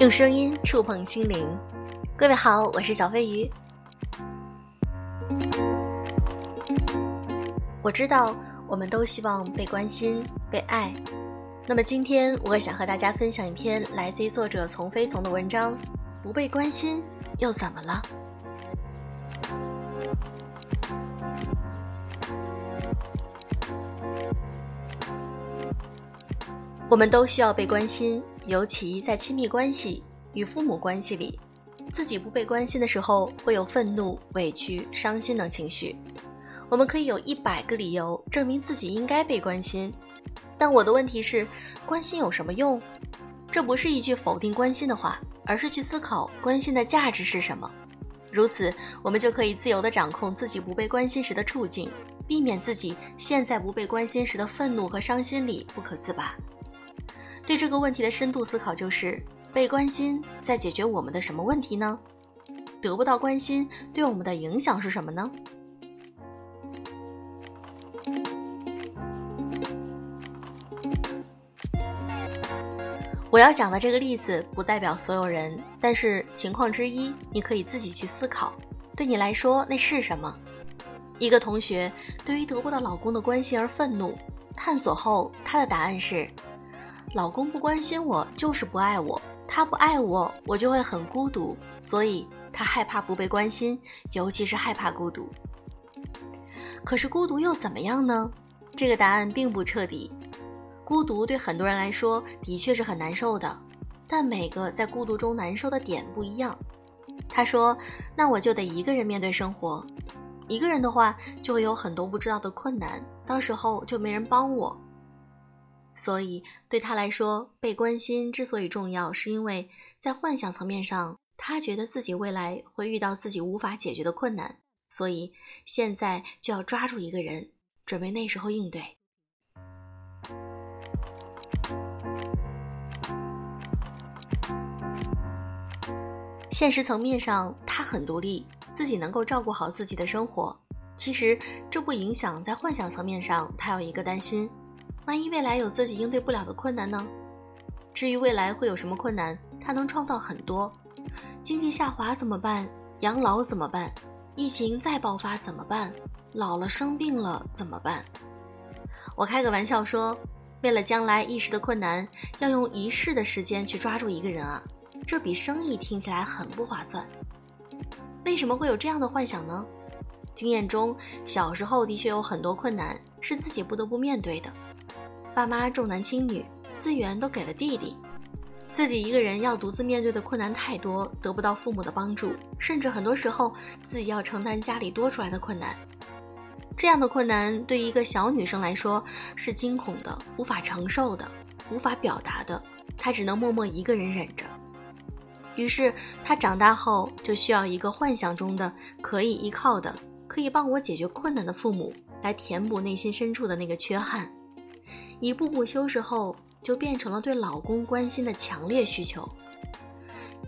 用声音触碰心灵，各位好，我是小飞鱼。我知道我们都希望被关心、被爱。那么今天我想和大家分享一篇来自于作者从飞从的文章：不被关心又怎么了？我们都需要被关心，尤其在亲密关系与父母关系里，自己不被关心的时候，会有愤怒、委屈、伤心等情绪。我们可以有一百个理由证明自己应该被关心，但我的问题是，关心有什么用？这不是一句否定关心的话，而是去思考关心的价值是什么。如此，我们就可以自由地掌控自己不被关心时的处境，避免自己现在不被关心时的愤怒和伤心里不可自拔。对这个问题的深度思考就是：被关心在解决我们的什么问题呢？得不到关心对我们的影响是什么呢？我要讲的这个例子不代表所有人，但是情况之一，你可以自己去思考，对你来说那是什么？一个同学对于得不到老公的关心而愤怒，探索后，他的答案是。老公不关心我，就是不爱我。他不爱我，我就会很孤独，所以他害怕不被关心，尤其是害怕孤独。可是孤独又怎么样呢？这个答案并不彻底。孤独对很多人来说的确是很难受的，但每个在孤独中难受的点不一样。他说：“那我就得一个人面对生活，一个人的话就会有很多不知道的困难，到时候就没人帮我。”所以，对他来说，被关心之所以重要，是因为在幻想层面上，他觉得自己未来会遇到自己无法解决的困难，所以现在就要抓住一个人，准备那时候应对。现实层面上，他很独立，自己能够照顾好自己的生活。其实，这不影响在幻想层面上，他有一个担心。万一未来有自己应对不了的困难呢？至于未来会有什么困难，他能创造很多。经济下滑怎么办？养老怎么办？疫情再爆发怎么办？老了生病了怎么办？我开个玩笑说，为了将来一时的困难，要用一世的时间去抓住一个人啊，这笔生意听起来很不划算。为什么会有这样的幻想呢？经验中，小时候的确有很多困难是自己不得不面对的。爸妈重男轻女，资源都给了弟弟，自己一个人要独自面对的困难太多，得不到父母的帮助，甚至很多时候自己要承担家里多出来的困难。这样的困难对于一个小女生来说是惊恐的、无法承受的、无法表达的，她只能默默一个人忍着。于是她长大后就需要一个幻想中的可以依靠的、可以帮我解决困难的父母来填补内心深处的那个缺憾。一步步修饰后，就变成了对老公关心的强烈需求。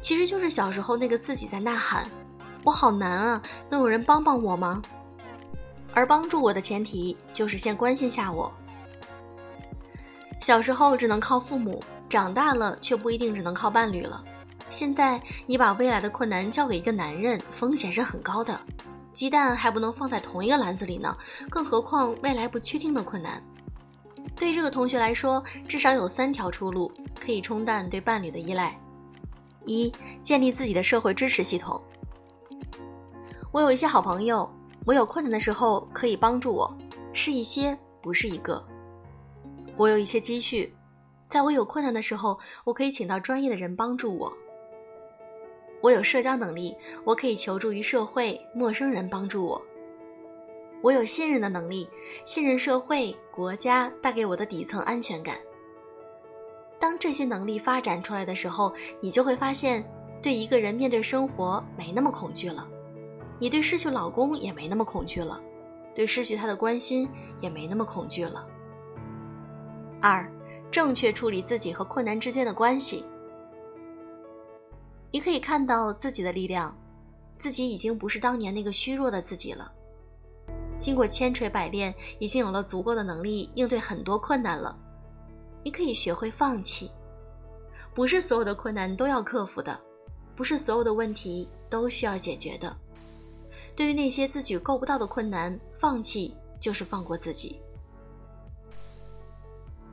其实就是小时候那个自己在呐喊：“我好难啊，能有人帮帮我吗？”而帮助我的前提就是先关心下我。小时候只能靠父母，长大了却不一定只能靠伴侣了。现在你把未来的困难交给一个男人，风险是很高的，鸡蛋还不能放在同一个篮子里呢，更何况未来不确定的困难。对这个同学来说，至少有三条出路可以冲淡对伴侣的依赖：一、建立自己的社会支持系统。我有一些好朋友，我有困难的时候可以帮助我，是一些，不是一个。我有一些积蓄，在我有困难的时候，我可以请到专业的人帮助我。我有社交能力，我可以求助于社会，陌生人帮助我。我有信任的能力，信任社会、国家带给我的底层安全感。当这些能力发展出来的时候，你就会发现，对一个人面对生活没那么恐惧了，你对失去老公也没那么恐惧了，对失去他的关心也没那么恐惧了。二，正确处理自己和困难之间的关系。你可以看到自己的力量，自己已经不是当年那个虚弱的自己了。经过千锤百炼，已经有了足够的能力应对很多困难了。你可以学会放弃，不是所有的困难都要克服的，不是所有的问题都需要解决的。对于那些自己够不到的困难，放弃就是放过自己。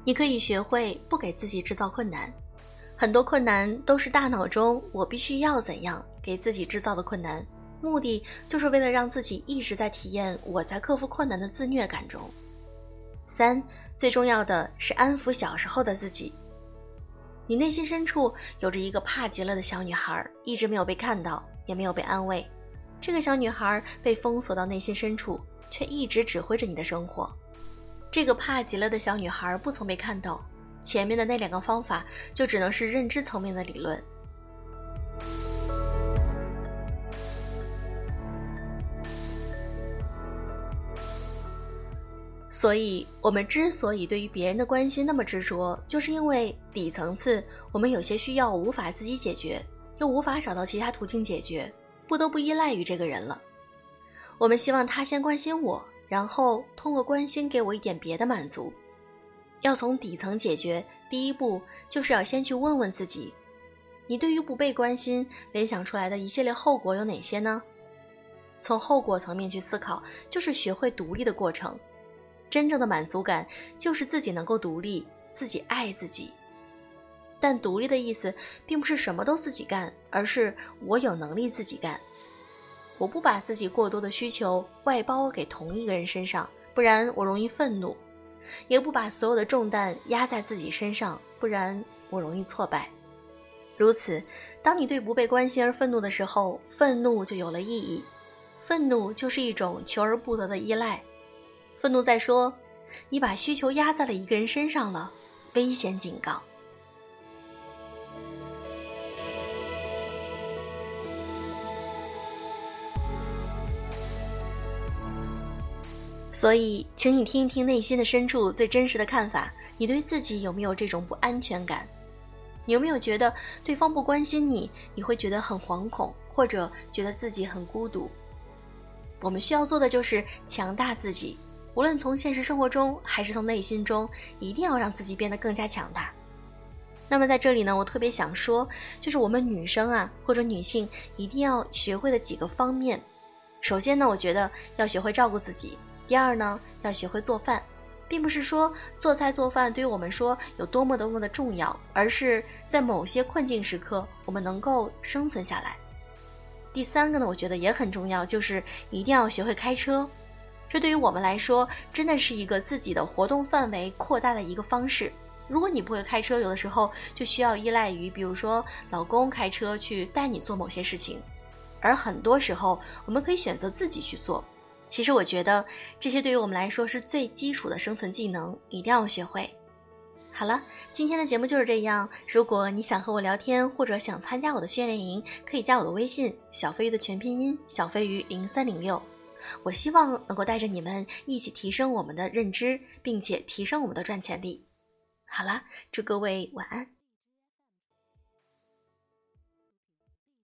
你可以学会不给自己制造困难，很多困难都是大脑中“我必须要怎样”给自己制造的困难，目的就是为了让自己一直在体验我在克服困难的自虐感中。三，最重要的是安抚小时候的自己。你内心深处有着一个怕极了的小女孩，一直没有被看到，也没有被安慰。这个小女孩被封锁到内心深处，却一直指挥着你的生活。这个怕极了的小女孩不曾被看到，前面的那两个方法就只能是认知层面的理论。所以，我们之所以对于别人的关心那么执着，就是因为底层次我们有些需要无法自己解决，又无法找到其他途径解决，不得不依赖于这个人了。我们希望他先关心我，然后通过关心给我一点别的满足。要从底层解决，第一步就是要先去问问自己：你对于不被关心联想出来的一系列后果有哪些呢？从后果层面去思考，就是学会独立的过程。真正的满足感就是自己能够独立，自己爱自己。但独立的意思并不是什么都自己干，而是我有能力自己干。我不把自己过多的需求外包给同一个人身上，不然我容易愤怒；也不把所有的重担压在自己身上，不然我容易挫败。如此，当你对不被关心而愤怒的时候，愤怒就有了意义。愤怒就是一种求而不得的依赖。愤怒在说：“你把需求压在了一个人身上了。”危险警告。所以，请你听一听内心的深处最真实的看法。你对自己有没有这种不安全感？你有没有觉得对方不关心你，你会觉得很惶恐，或者觉得自己很孤独？我们需要做的就是强大自己。无论从现实生活中还是从内心中，一定要让自己变得更加强大。那么在这里呢，我特别想说，就是我们女生啊，或者女性一定要学会的几个方面。首先呢，我觉得要学会照顾自己；第二呢，要学会做饭，并不是说做菜做饭对于我们说有多么多么的重要，而是在某些困境时刻，我们能够生存下来。第三个呢，我觉得也很重要，就是一定要学会开车。这对于我们来说，真的是一个自己的活动范围扩大的一个方式。如果你不会开车，有的时候就需要依赖于，比如说老公开车去带你做某些事情，而很多时候我们可以选择自己去做。其实我觉得这些对于我们来说是最基础的生存技能，一定要学会。好了，今天的节目就是这样。如果你想和我聊天，或者想参加我的训练营，可以加我的微信：小飞鱼的全拼音小飞鱼零三零六。我希望能够带着你们一起提升我们的认知，并且提升我们的赚钱力。好啦，祝各位晚安。